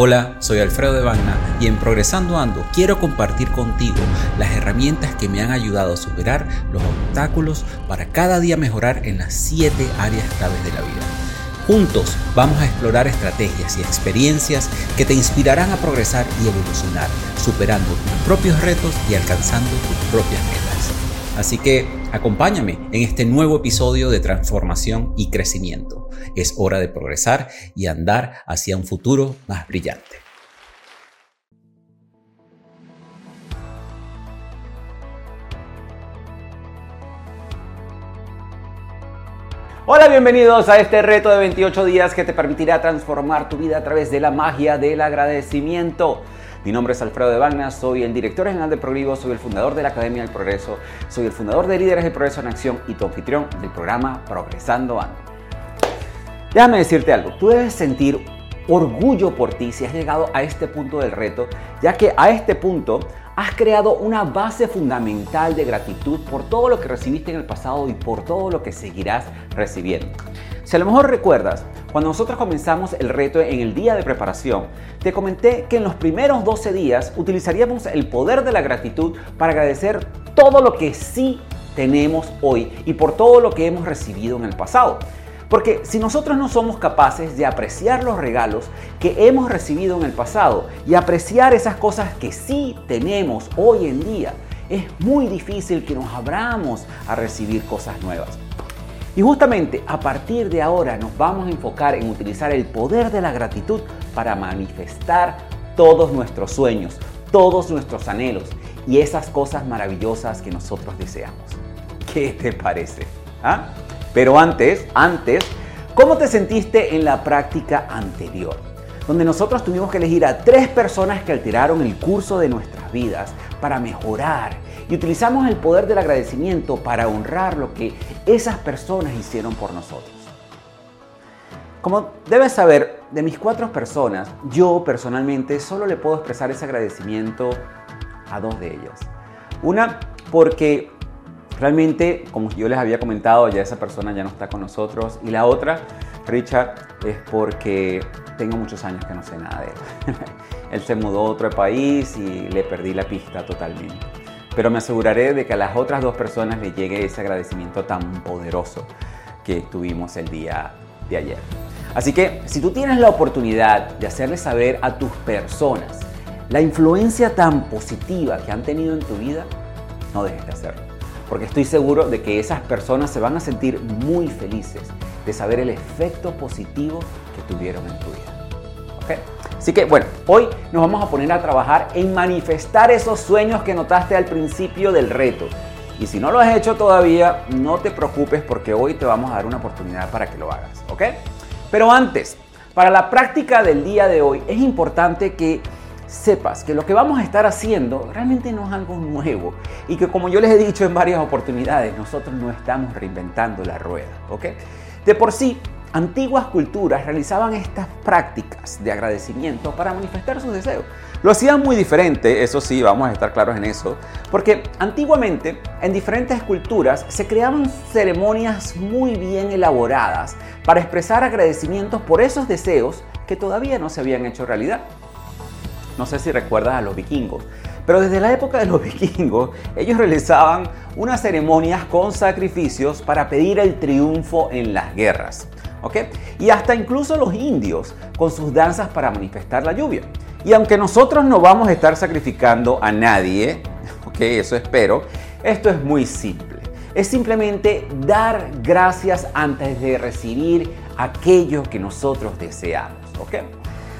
Hola, soy Alfredo de Bagna y en Progresando Ando quiero compartir contigo las herramientas que me han ayudado a superar los obstáculos para cada día mejorar en las 7 áreas claves de la vida. Juntos vamos a explorar estrategias y experiencias que te inspirarán a progresar y evolucionar, superando tus propios retos y alcanzando tus propias metas. Así que acompáñame en este nuevo episodio de transformación y crecimiento. Es hora de progresar y andar hacia un futuro más brillante. Hola, bienvenidos a este reto de 28 días que te permitirá transformar tu vida a través de la magia del agradecimiento. Mi nombre es Alfredo de Bagna, soy el director general de Progrivo, soy el fundador de la Academia del Progreso, soy el fundador de Líderes del Progreso en Acción y tu anfitrión del programa Progresando Ando. Déjame decirte algo, tú debes sentir orgullo por ti si has llegado a este punto del reto, ya que a este punto has creado una base fundamental de gratitud por todo lo que recibiste en el pasado y por todo lo que seguirás recibiendo. Si a lo mejor recuerdas, cuando nosotros comenzamos el reto en el día de preparación, te comenté que en los primeros 12 días utilizaríamos el poder de la gratitud para agradecer todo lo que sí tenemos hoy y por todo lo que hemos recibido en el pasado. Porque si nosotros no somos capaces de apreciar los regalos que hemos recibido en el pasado y apreciar esas cosas que sí tenemos hoy en día, es muy difícil que nos abramos a recibir cosas nuevas. Y justamente a partir de ahora nos vamos a enfocar en utilizar el poder de la gratitud para manifestar todos nuestros sueños, todos nuestros anhelos y esas cosas maravillosas que nosotros deseamos. ¿Qué te parece? ¿Ah? Pero antes, antes, ¿cómo te sentiste en la práctica anterior? Donde nosotros tuvimos que elegir a tres personas que alteraron el curso de nuestras vidas para mejorar y utilizamos el poder del agradecimiento para honrar lo que esas personas hicieron por nosotros. Como debes saber, de mis cuatro personas, yo personalmente solo le puedo expresar ese agradecimiento a dos de ellas. Una, porque Realmente, como yo les había comentado, ya esa persona ya no está con nosotros. Y la otra, Richard, es porque tengo muchos años que no sé nada de él. él se mudó a otro país y le perdí la pista totalmente. Pero me aseguraré de que a las otras dos personas le llegue ese agradecimiento tan poderoso que tuvimos el día de ayer. Así que si tú tienes la oportunidad de hacerle saber a tus personas la influencia tan positiva que han tenido en tu vida, no dejes de hacerlo porque estoy seguro de que esas personas se van a sentir muy felices de saber el efecto positivo que tuvieron en tu vida. Así que bueno, hoy nos vamos a poner a trabajar en manifestar esos sueños que notaste al principio del reto. Y si no lo has hecho todavía, no te preocupes porque hoy te vamos a dar una oportunidad para que lo hagas, ¿ok? Pero antes, para la práctica del día de hoy, es importante que sepas que lo que vamos a estar haciendo realmente no es algo nuevo y que como yo les he dicho en varias oportunidades, nosotros no estamos reinventando la rueda, ¿ok? De por sí, antiguas culturas realizaban estas prácticas de agradecimiento para manifestar sus deseos. Lo hacían muy diferente, eso sí, vamos a estar claros en eso, porque antiguamente en diferentes culturas se creaban ceremonias muy bien elaboradas para expresar agradecimientos por esos deseos que todavía no se habían hecho realidad. No sé si recuerdas a los vikingos. Pero desde la época de los vikingos, ellos realizaban unas ceremonias con sacrificios para pedir el triunfo en las guerras. ¿Ok? Y hasta incluso los indios con sus danzas para manifestar la lluvia. Y aunque nosotros no vamos a estar sacrificando a nadie, ¿ok? Eso espero, esto es muy simple. Es simplemente dar gracias antes de recibir aquello que nosotros deseamos. ¿ok?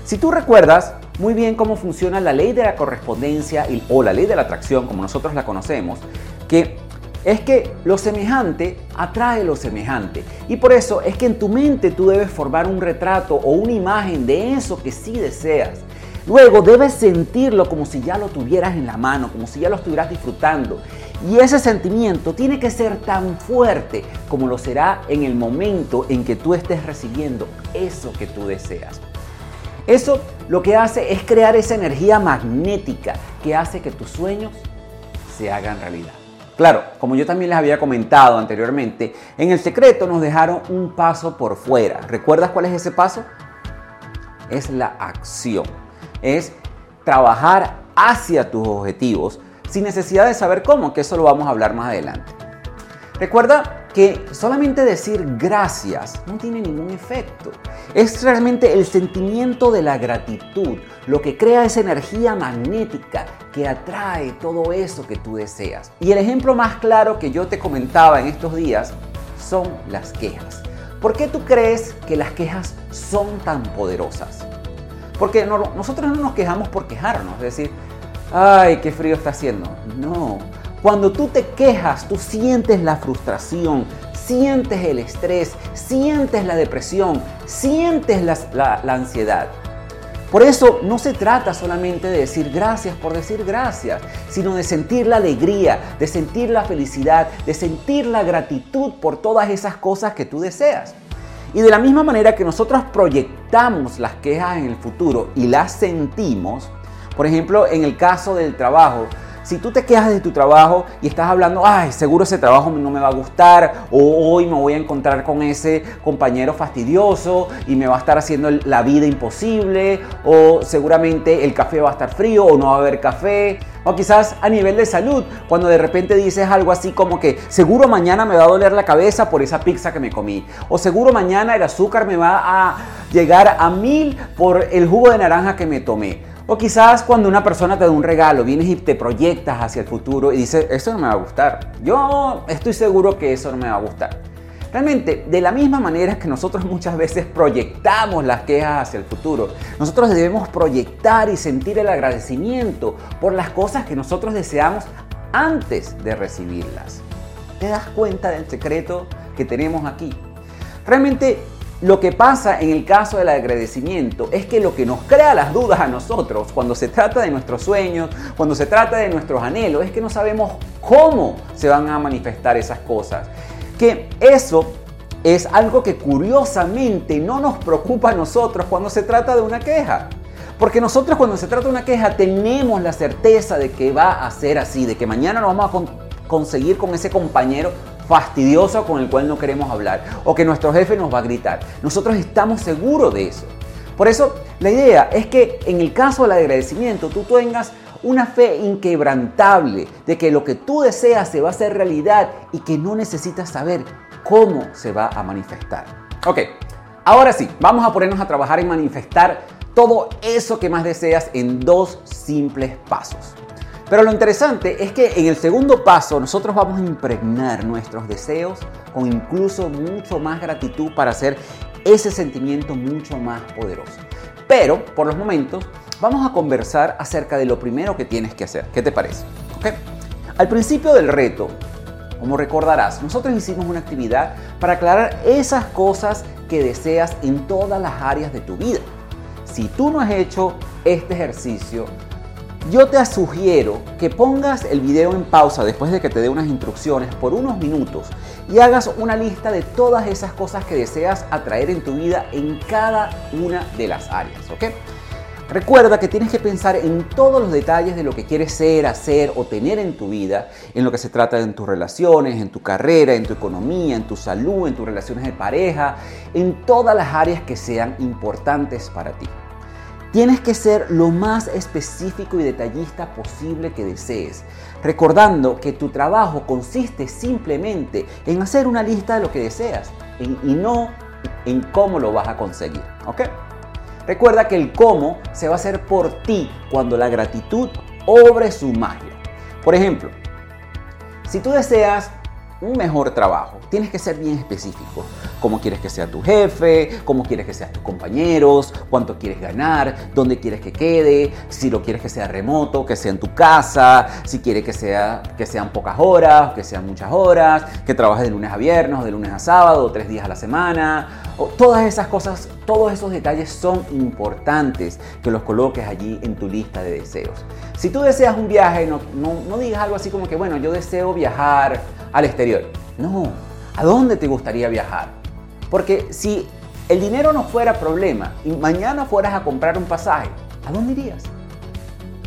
Si tú recuerdas, muy bien cómo funciona la ley de la correspondencia o la ley de la atracción, como nosotros la conocemos, que es que lo semejante atrae lo semejante. Y por eso es que en tu mente tú debes formar un retrato o una imagen de eso que sí deseas. Luego debes sentirlo como si ya lo tuvieras en la mano, como si ya lo estuvieras disfrutando. Y ese sentimiento tiene que ser tan fuerte como lo será en el momento en que tú estés recibiendo eso que tú deseas. Eso lo que hace es crear esa energía magnética que hace que tus sueños se hagan realidad. Claro, como yo también les había comentado anteriormente, en el secreto nos dejaron un paso por fuera. ¿Recuerdas cuál es ese paso? Es la acción. Es trabajar hacia tus objetivos sin necesidad de saber cómo, que eso lo vamos a hablar más adelante. Recuerda que solamente decir gracias no tiene ningún efecto. Es realmente el sentimiento de la gratitud lo que crea esa energía magnética que atrae todo eso que tú deseas. Y el ejemplo más claro que yo te comentaba en estos días son las quejas. ¿Por qué tú crees que las quejas son tan poderosas? Porque nosotros no nos quejamos por quejarnos, es decir, ay, qué frío está haciendo. No, cuando tú te quejas, tú sientes la frustración, sientes el estrés, sientes la depresión, sientes la, ansiedad. Por eso no se trata solamente de decir gracias por decir gracias, sino de sentir la alegría, de sentir la felicidad, de sentir la gratitud por todas esas cosas que tú deseas. Y de la misma manera que nosotros proyectamos las quejas en el futuro y las sentimos, por ejemplo, en el caso del trabajo, si tú te quejas de tu trabajo y estás hablando, ay, seguro ese trabajo no me va a gustar, o hoy me voy a encontrar con ese compañero fastidioso y me va a estar haciendo la vida imposible, o seguramente el café va a estar frío o no va a haber café, o quizás a nivel de salud, cuando de repente dices algo así como que seguro mañana me va a doler la cabeza por esa pizza que me comí, o seguro mañana el azúcar me va a llegar a mil por el jugo de naranja que me tomé. O quizás cuando una persona te da un regalo, vienes y te proyectas hacia el futuro y dices, eso no me va a gustar. Yo estoy seguro que eso no me va a gustar. Realmente, de la misma manera que nosotros muchas veces proyectamos las quejas hacia el futuro, nosotros debemos proyectar y sentir el agradecimiento por las cosas que nosotros deseamos antes de recibirlas. ¿Te das cuenta del secreto que tenemos aquí? Realmente lo que pasa en el caso del agradecimiento es que lo que nos crea las dudas a nosotros cuando se trata de nuestros sueños, cuando se trata de nuestros anhelos, es que no sabemos cómo se van a manifestar esas cosas. Que eso es algo que curiosamente no nos preocupa a nosotros cuando se trata de una queja. Porque nosotros cuando se trata de una queja tenemos la certeza de que va a ser así, de que mañana nos vamos a conseguir con ese compañero fastidioso con el cual no queremos hablar o que nuestro jefe nos va a gritar. Nosotros estamos seguros de eso. Por eso la idea es que en el caso del agradecimiento tú tengas una fe inquebrantable de que lo que tú deseas se va a hacer realidad y que no necesitas saber cómo se va a manifestar. Ok, ahora sí, vamos a ponernos a trabajar en manifestar todo eso que más deseas en dos simples pasos. Pero lo interesante es que en el segundo paso nosotros vamos a impregnar nuestros deseos con incluso mucho más gratitud para hacer ese sentimiento mucho más poderoso. Pero por los momentos vamos a conversar acerca de lo primero que tienes que hacer. ¿Qué te parece? Al principio del reto, como recordarás, nosotros hicimos una actividad para aclarar esas cosas que deseas en todas las áreas de tu vida. Si tú no has hecho este ejercicio, yo te sugiero que pongas el video en pausa después de que te dé unas instrucciones por unos minutos y hagas una lista de todas esas cosas que deseas atraer en tu vida en cada una de las áreas, ¿ok? Recuerda que tienes que pensar en todos los detalles de lo que quieres ser, hacer o tener en tu vida, en lo que se trata en tus relaciones, en tu carrera, en tu economía, en tu salud, en tus relaciones de pareja, en todas las áreas que sean importantes para ti. Tienes que ser lo más específico y detallista posible que desees, recordando que tu trabajo consiste simplemente en hacer una lista de lo que deseas y no en cómo lo vas a conseguir. ¿Ok? Recuerda que el cómo se va a hacer por ti cuando la gratitud obre su magia. Por ejemplo, si tú deseas un mejor trabajo, tienes que ser bien específico. Cómo quieres que sea tu jefe, cómo quieres que sean tus compañeros, cuánto quieres ganar, dónde quieres que quede, si lo quieres que sea remoto, que sea en tu casa, si quieres que, sea, que sean pocas horas, que sean muchas horas, que trabajes de lunes a viernes, de lunes a sábado, tres días a la semana, todas esas cosas, todos esos detalles son importantes que los coloques allí en tu lista de deseos. Si tú deseas un viaje, no, no digas algo así como que, bueno, yo deseo viajar al exterior. No, ¿a dónde te gustaría viajar? Porque si el dinero no fuera problema y mañana fueras a comprar un pasaje, ¿a dónde irías?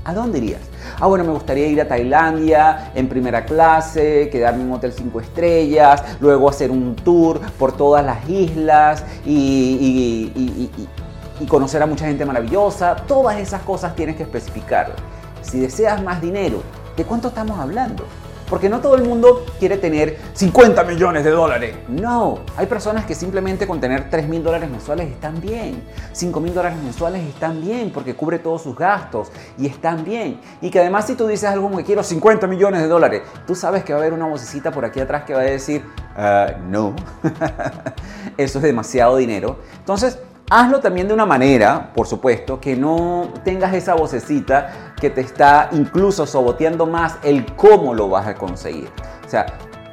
¿A dónde irías? Ah, bueno, me gustaría ir a Tailandia en primera clase, quedarme en un hotel 5 estrellas, luego hacer un tour por todas las islas y, y, conocer a mucha gente maravillosa. Todas esas cosas tienes que especificar. Si deseas más dinero, ¿de cuánto estamos hablando? Porque no todo el mundo quiere tener 50 millones de dólares. No, hay personas que simplemente con tener 3 mil dólares mensuales están bien. 5 mil dólares mensuales están bien porque cubre todos sus gastos y están bien. Y que además si tú dices algo como que quiero 50 millones de dólares, tú sabes que va a haber una vocecita por aquí atrás que va a decir, ah, no, eso es demasiado dinero. Entonces, Hazlo también de una manera, por supuesto, que no tengas esa vocecita que te está incluso soboteando más el cómo lo vas a conseguir. O sea,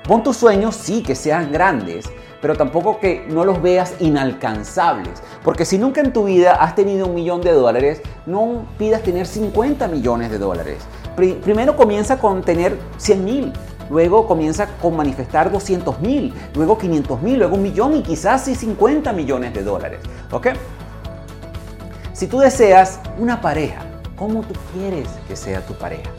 pon tus sueños, sí, que sean grandes, pero tampoco que no los veas inalcanzables. Porque si nunca en tu vida has tenido un millón de dólares, no pidas tener 50 millones de dólares. Primero comienza con tener 100 mil, luego comienza con manifestar 200 mil, luego 500 mil, luego un millón y quizás sí 50 millones de dólares. ¿Ok? Si tú deseas una pareja, ¿cómo tú quieres que sea tu pareja?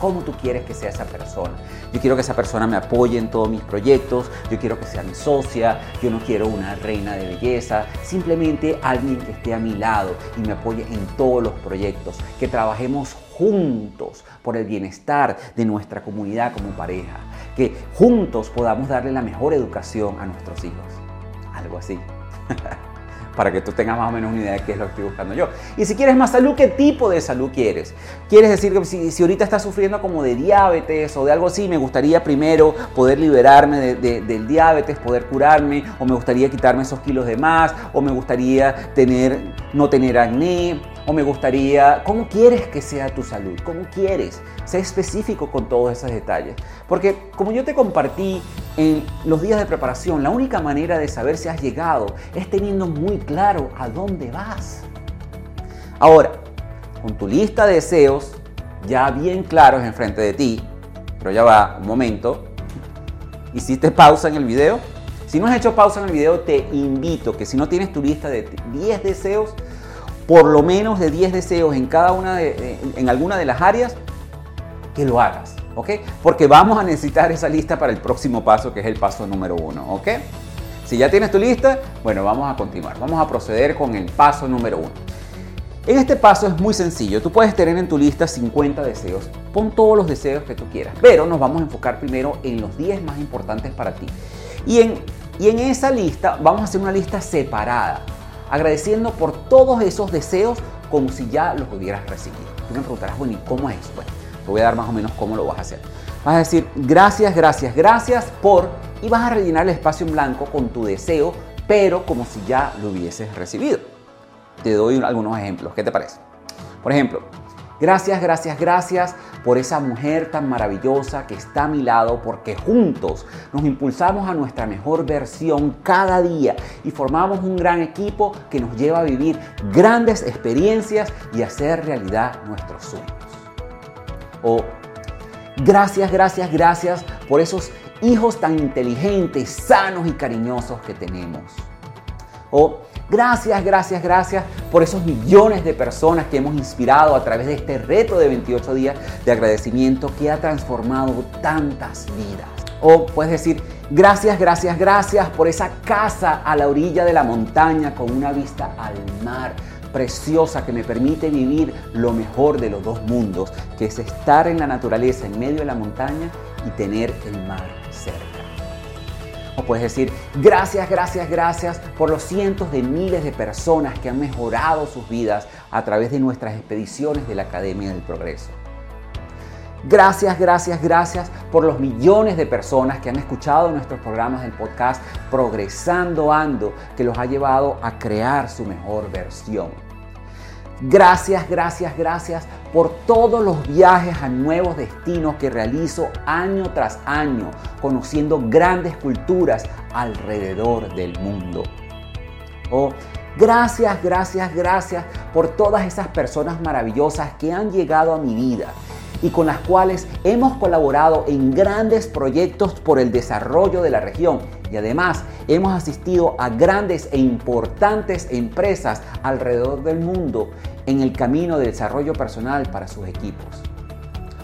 ¿Cómo tú quieres que sea esa persona? Yo quiero que esa persona me apoye en todos mis proyectos, yo quiero que sea mi socia, yo no quiero una reina de belleza, simplemente alguien que esté a mi lado y me apoye en todos los proyectos, que trabajemos juntos por el bienestar de nuestra comunidad como pareja, que juntos podamos darle la mejor educación a nuestros hijos. Algo así. para que tú tengas más o menos una idea de qué es lo que estoy buscando yo. Y si quieres más salud, ¿qué tipo de salud quieres? ¿Quieres decir que si, ahorita estás sufriendo como de diabetes o de algo así, me gustaría primero poder liberarme del diabetes, poder curarme, o me gustaría quitarme esos kilos de más, o me gustaría tener, no tener acné, o me gustaría, ¿cómo quieres que sea tu salud? ¿Cómo quieres? Sé específico con todos esos detalles. Porque como yo te compartí en los días de preparación, la única manera de saber si has llegado es teniendo muy claro a dónde vas. Ahora, con tu lista de deseos ya bien claros enfrente de ti, pero ya va un momento, ¿hiciste pausa en el video? Si no has hecho pausa en el video, te invito que si no tienes tu lista de 10 deseos, por lo menos de 10 deseos en cada una de, en alguna de las áreas, que lo hagas, ¿ok? Porque vamos a necesitar esa lista para el próximo paso, que es el paso número uno, ¿ok? Si ya tienes tu lista, bueno, vamos a continuar. Vamos a proceder con el paso número uno. En este paso es muy sencillo. Tú puedes tener en tu lista 50 deseos. Pon todos los deseos que tú quieras. Pero nos vamos a enfocar primero en los 10 más importantes para ti. Y en, y en esa lista vamos a hacer una lista separada agradeciendo por todos esos deseos como si ya los hubieras recibido. Tú me preguntarás, bueno, ¿y cómo es? Bueno, te voy a dar más o menos cómo lo vas a hacer. Vas a decir, gracias, gracias, gracias por, y vas a rellenar el espacio en blanco con tu deseo, pero como si ya lo hubieses recibido. Te doy algunos ejemplos, ¿qué te parece? Por ejemplo, Gracias, gracias, gracias por esa mujer tan maravillosa que está a mi lado porque juntos nos impulsamos a nuestra mejor versión cada día y formamos un gran equipo que nos lleva a vivir grandes experiencias y hacer realidad nuestros sueños. O gracias, gracias, gracias por esos hijos tan inteligentes, sanos y cariñosos que tenemos. O Gracias, gracias, gracias por esos millones de personas que hemos inspirado a través de este reto de 28 días de agradecimiento que ha transformado tantas vidas. O puedes decir, gracias, gracias, gracias por esa casa a la orilla de la montaña con una vista al mar preciosa que me permite vivir lo mejor de los dos mundos, que es estar en la naturaleza en medio de la montaña y tener el mar cerca. O puedes decir, gracias, gracias, gracias por los cientos de miles de personas que han mejorado sus vidas a través de nuestras expediciones de la Academia del Progreso. Gracias, gracias, gracias por los millones de personas que han escuchado nuestros programas del podcast Progresando Ando, que los ha llevado a crear su mejor versión. Gracias, gracias, gracias por todos los viajes a nuevos destinos que realizo año tras año, conociendo grandes culturas alrededor del mundo. O gracias, gracias, gracias por todas esas personas maravillosas que han llegado a mi vida y con las cuales hemos colaborado en grandes proyectos por el desarrollo de la región y además hemos asistido a grandes e importantes empresas alrededor del mundo en el camino de desarrollo personal para sus equipos.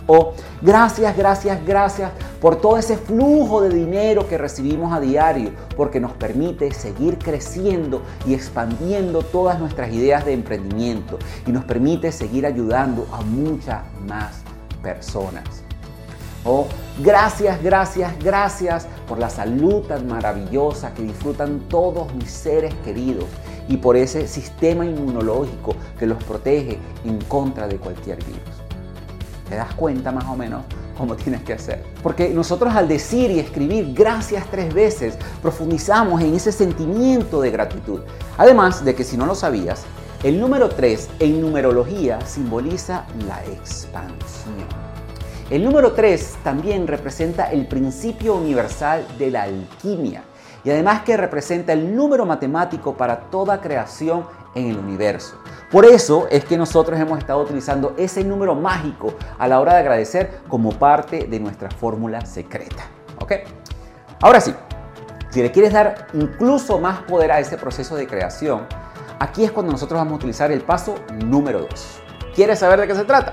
O gracias, gracias, gracias por todo ese flujo de dinero que recibimos a diario, porque nos permite seguir creciendo y expandiendo todas nuestras ideas de emprendimiento y nos permite seguir ayudando a muchas más personas. Oh, gracias, gracias, gracias por la salud tan maravillosa que disfrutan todos mis seres queridos y por ese sistema inmunológico que los protege en contra de cualquier virus. ¿Te das cuenta más o menos cómo tienes que hacer? Porque nosotros al decir y escribir gracias tres veces profundizamos en ese sentimiento de gratitud. Además de que si no lo sabías, el número 3 en numerología simboliza la expansión. El número 3 también representa el principio universal de la alquimia y además que representa el número matemático para toda creación en el universo. Por eso es que nosotros hemos estado utilizando ese número mágico a la hora de agradecer como parte de nuestra fórmula secreta. ¿Ok? Ahora sí, si le quieres dar incluso más poder a ese proceso de creación, Aquí es cuando nosotros vamos a utilizar el paso número 2. ¿Quieres saber de qué se trata?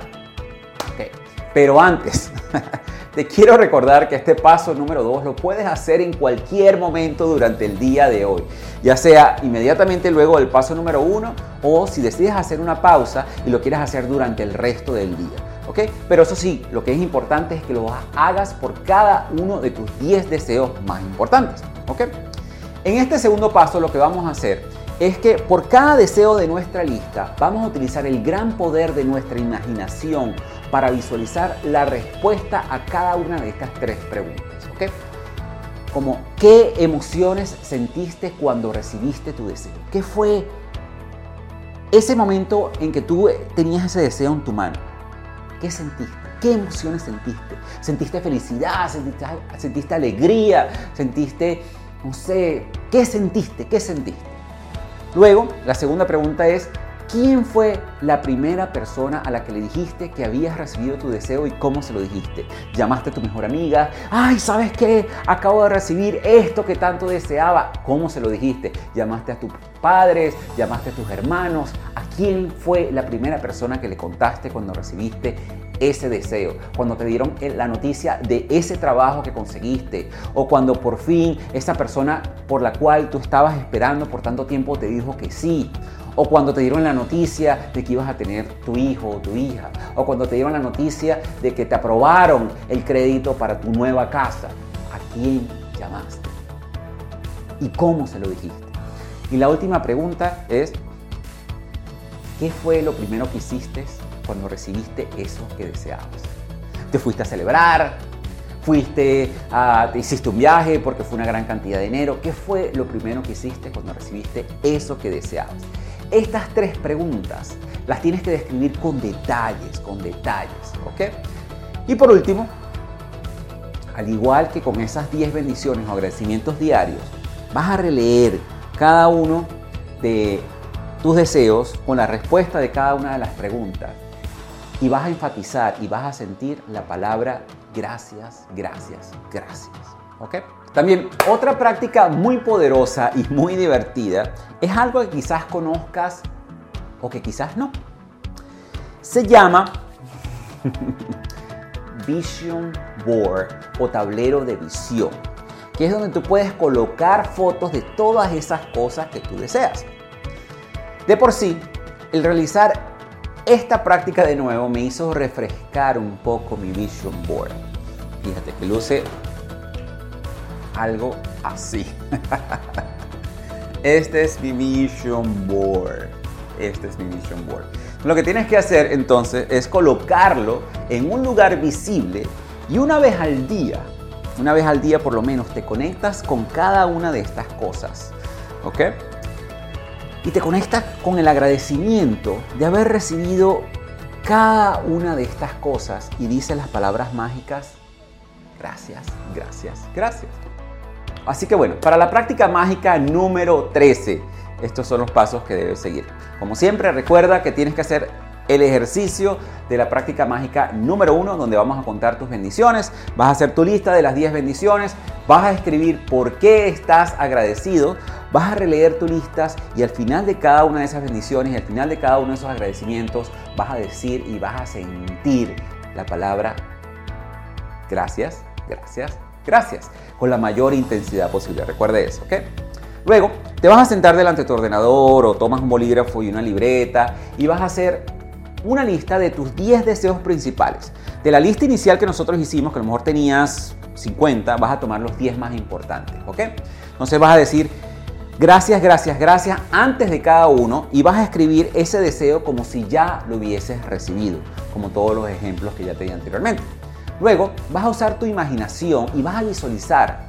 Ok, pero antes, te quiero recordar que este paso número 2 lo puedes hacer en cualquier momento durante el día de hoy, ya sea inmediatamente luego del paso número 1 o si decides hacer una pausa y lo quieres hacer durante el resto del día. Pero eso sí, lo que es importante es que lo hagas por cada uno de tus 10 deseos más importantes. En este segundo paso lo que vamos a hacer es que por cada deseo de nuestra lista vamos a utilizar el gran poder de nuestra imaginación para visualizar la respuesta a cada una de estas tres preguntas. ¿ok? Como, ¿qué emociones sentiste cuando recibiste tu deseo? ¿Qué fue ese momento en que tú tenías ese deseo en tu mano? ¿Qué sentiste? ¿Qué emociones sentiste? ¿Sentiste felicidad? ¿Sentiste, sentiste alegría? ¿Sentiste, no sé, qué sentiste? ¿Qué sentiste? Luego, la segunda pregunta es, ¿quién fue la primera persona a la que le dijiste que habías recibido tu deseo y cómo se lo dijiste? ¿Llamaste a tu mejor amiga? Ay, ¿sabes qué? Acabo de recibir esto que tanto deseaba. ¿Cómo se lo dijiste? ¿Llamaste a tus padres? ¿Llamaste a tus hermanos? ¿A quién fue la primera persona que le contaste cuando recibiste ese deseo, cuando te dieron la noticia de ese trabajo que conseguiste o cuando por fin esa persona por la cual tú estabas esperando por tanto tiempo te dijo que sí. O cuando te dieron la noticia de que ibas a tener tu hijo o tu hija. O cuando te dieron la noticia de que te aprobaron el crédito para tu nueva casa. ¿A quién llamaste? ¿Y cómo se lo dijiste? Y la última pregunta es, ¿qué fue lo primero que hiciste cuando recibiste eso que deseabas. Te fuiste a celebrar, fuiste a, te hiciste un viaje porque fue una gran cantidad de dinero. ¿Qué fue lo primero que hiciste cuando recibiste eso que deseabas? Estas tres preguntas las tienes que describir con detalles, con detalles, ¿ok? Y por último, al igual que con esas 10 bendiciones o agradecimientos diarios, vas a releer cada uno de tus deseos con la respuesta de cada una de las preguntas y vas a enfatizar y vas a sentir la palabra gracias, gracias, gracias. ¿Ok? También otra práctica muy poderosa y muy divertida es algo que quizás conozcas o que quizás no. Se llama Vision Board o tablero de visión, que es donde tú puedes colocar fotos de todas esas cosas que tú deseas. De por sí, el realizar esta práctica de nuevo me hizo refrescar un poco mi vision board. Fíjate que luce algo así. Este es mi vision board. Este es mi vision board. Lo que tienes que hacer entonces es colocarlo en un lugar visible y una vez al día, una vez al día por lo menos, te conectas con cada una de estas cosas. ¿Ok? y te conectas con el agradecimiento de haber recibido cada una de estas cosas y dice las palabras mágicas, gracias, gracias, gracias. Así que bueno, para la práctica mágica número 13, estos son los pasos que debes seguir. Como siempre, recuerda que tienes que hacer el ejercicio de la práctica mágica número uno, donde vamos a contar tus bendiciones. Vas a hacer tu lista de las 10 bendiciones, vas a escribir por qué estás agradecido, vas a releer tus listas y al final de cada una de esas bendiciones y al final de cada uno de esos agradecimientos vas a decir y vas a sentir la palabra gracias, gracias, gracias, con la mayor intensidad posible. Recuerde eso, ¿ok? Luego, te vas a sentar delante de tu ordenador o tomas un bolígrafo y una libreta y vas a hacer una lista de tus 10 deseos principales. De la lista inicial que nosotros hicimos, que a lo mejor tenías 50, vas a tomar los 10 más importantes, ¿ok? Entonces vas a decir, gracias, gracias, gracias antes de cada uno y vas a escribir ese deseo como si ya lo hubieses recibido, como todos los ejemplos que ya te di anteriormente. Luego vas a usar tu imaginación y vas a visualizar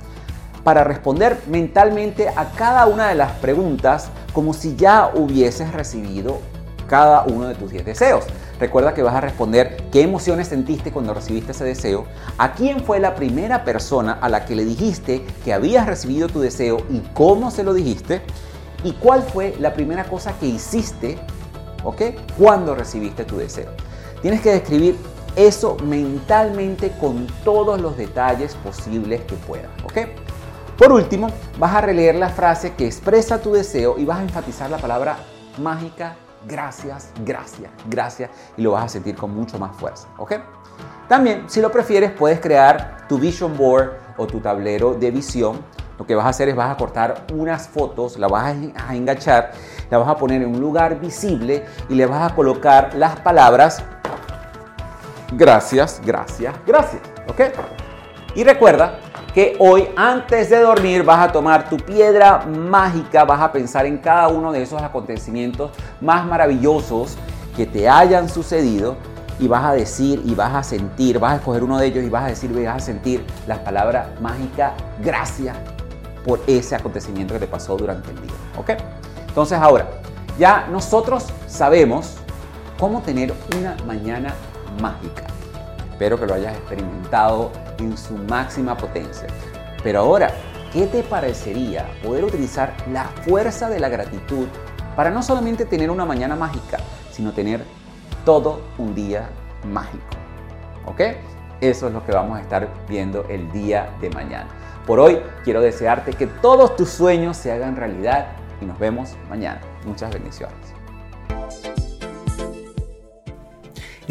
para responder mentalmente a cada una de las preguntas como si ya hubieses recibido cada uno de tus 10 deseos. Recuerda que vas a responder qué emociones sentiste cuando recibiste ese deseo, a quién fue la primera persona a la que le dijiste que habías recibido tu deseo y cómo se lo dijiste, y cuál fue la primera cosa que hiciste, ¿ok? Cuando recibiste tu deseo. Tienes que describir eso mentalmente con todos los detalles posibles que puedas, ¿ok? Por último, vas a releer la frase que expresa tu deseo y vas a enfatizar la palabra mágica gracias, gracias, gracias y lo vas a sentir con mucho más fuerza, ¿ok? También, si lo prefieres, puedes crear tu vision board o tu tablero de visión. Lo que vas a hacer es vas a cortar unas fotos, la vas a enganchar, la vas a poner en un lugar visible y le vas a colocar las palabras gracias, gracias, gracias, ¿ok? Y recuerda que hoy antes de dormir vas a tomar tu piedra mágica, vas a pensar en cada uno de esos acontecimientos más maravillosos que te hayan sucedido y vas a decir y vas a sentir, vas a escoger uno de ellos y vas a decir y vas a sentir las palabras mágicas gracias por ese acontecimiento que te pasó durante el día. ¿Ok? Entonces ahora, ya nosotros sabemos cómo tener una mañana mágica. Espero que lo hayas experimentado en su máxima potencia. Pero ahora, ¿qué te parecería poder utilizar la fuerza de la gratitud para no solamente tener una mañana mágica, sino tener todo un día mágico? ¿Ok? Eso es lo que vamos a estar viendo el día de mañana. Por hoy quiero desearte que todos tus sueños se hagan realidad y nos vemos mañana. Muchas bendiciones.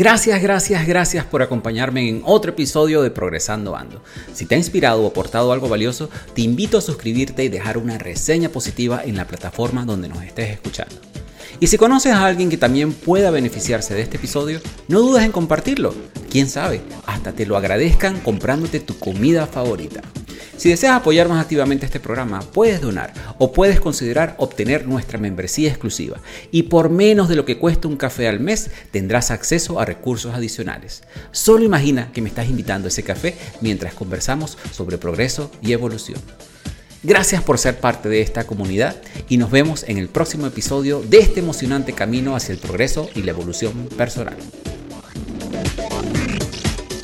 Gracias, gracias, gracias por acompañarme en otro episodio de Progresando Ando. Si te ha inspirado o aportado algo valioso, te invito a suscribirte y dejar una reseña positiva en la plataforma donde nos estés escuchando. Y si conoces a alguien que también pueda beneficiarse de este episodio, no dudes en compartirlo. Quién sabe, hasta te lo agradezcan comprándote tu comida favorita. Si deseas apoyar más activamente este programa, puedes donar o puedes considerar obtener nuestra membresía exclusiva. Y por menos de lo que cuesta un café al mes, tendrás acceso a recursos adicionales. Solo imagina que me estás invitando a ese café mientras conversamos sobre progreso y evolución. Gracias por ser parte de esta comunidad y nos vemos en el próximo episodio de este emocionante camino hacia el progreso y la evolución personal.